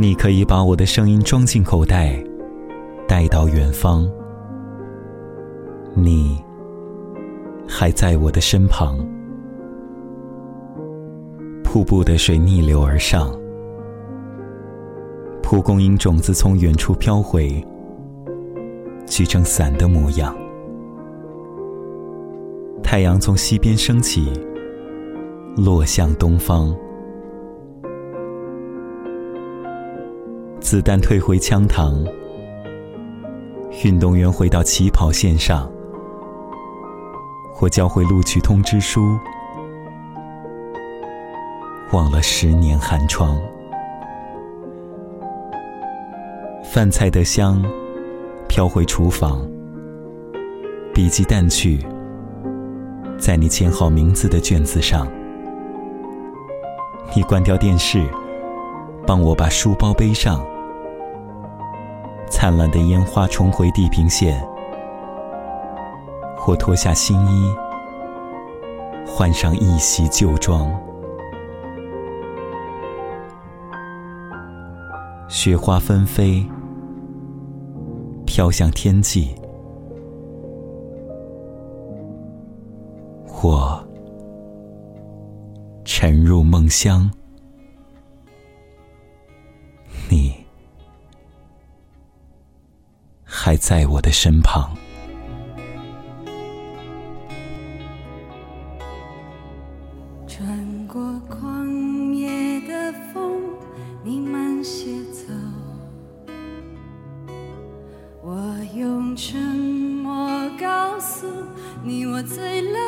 你可以把我的声音装进口袋，带到远方。你还在我的身旁。瀑布的水逆流而上，蒲公英种子从远处飘回，聚成伞的模样。太阳从西边升起，落向东方。子弹退回枪膛，运动员回到起跑线上，或交回录取通知书。忘了十年寒窗，饭菜的香飘回厨房，笔记淡去，在你签好名字的卷子上。你关掉电视，帮我把书包背上。灿烂的烟花重回地平线，或脱下新衣，换上一袭旧装。雪花纷飞，飘向天际，或沉入梦乡。还在我的身旁。穿过旷野的风，你慢些走。我用沉默告诉你，我醉了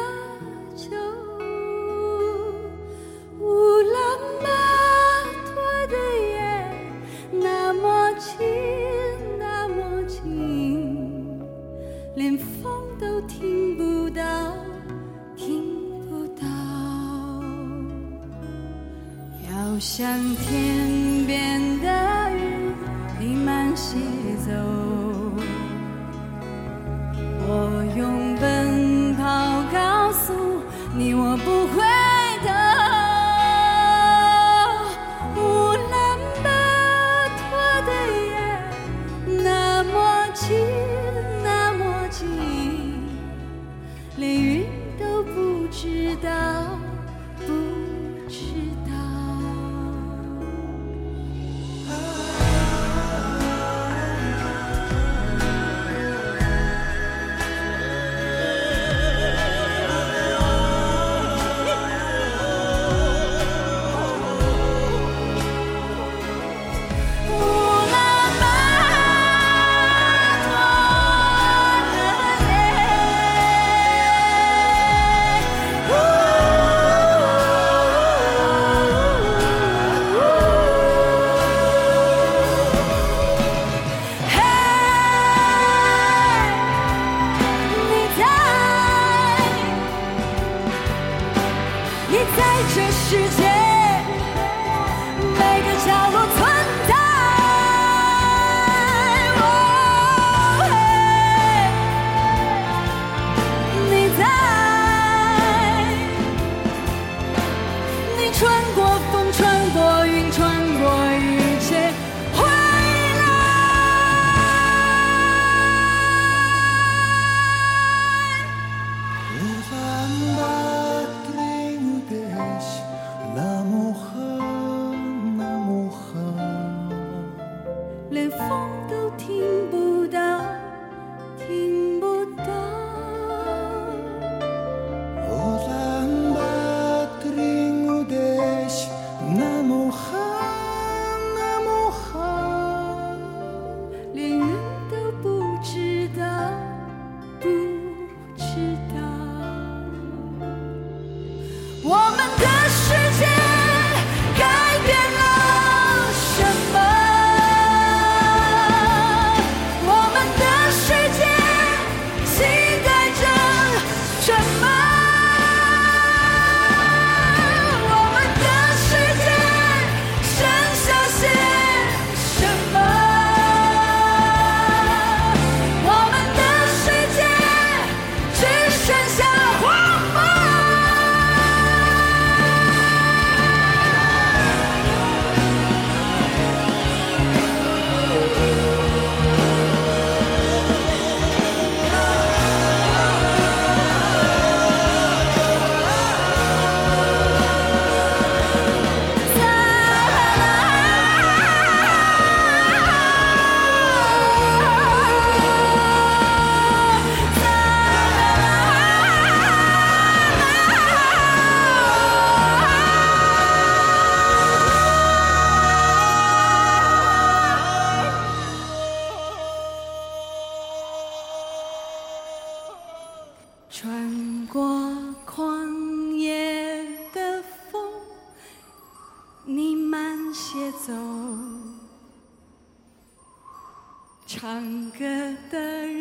像天边的云，你慢些走。我用奔跑告诉你，我不会这世界经过旷野的风，你慢些走。唱歌的人。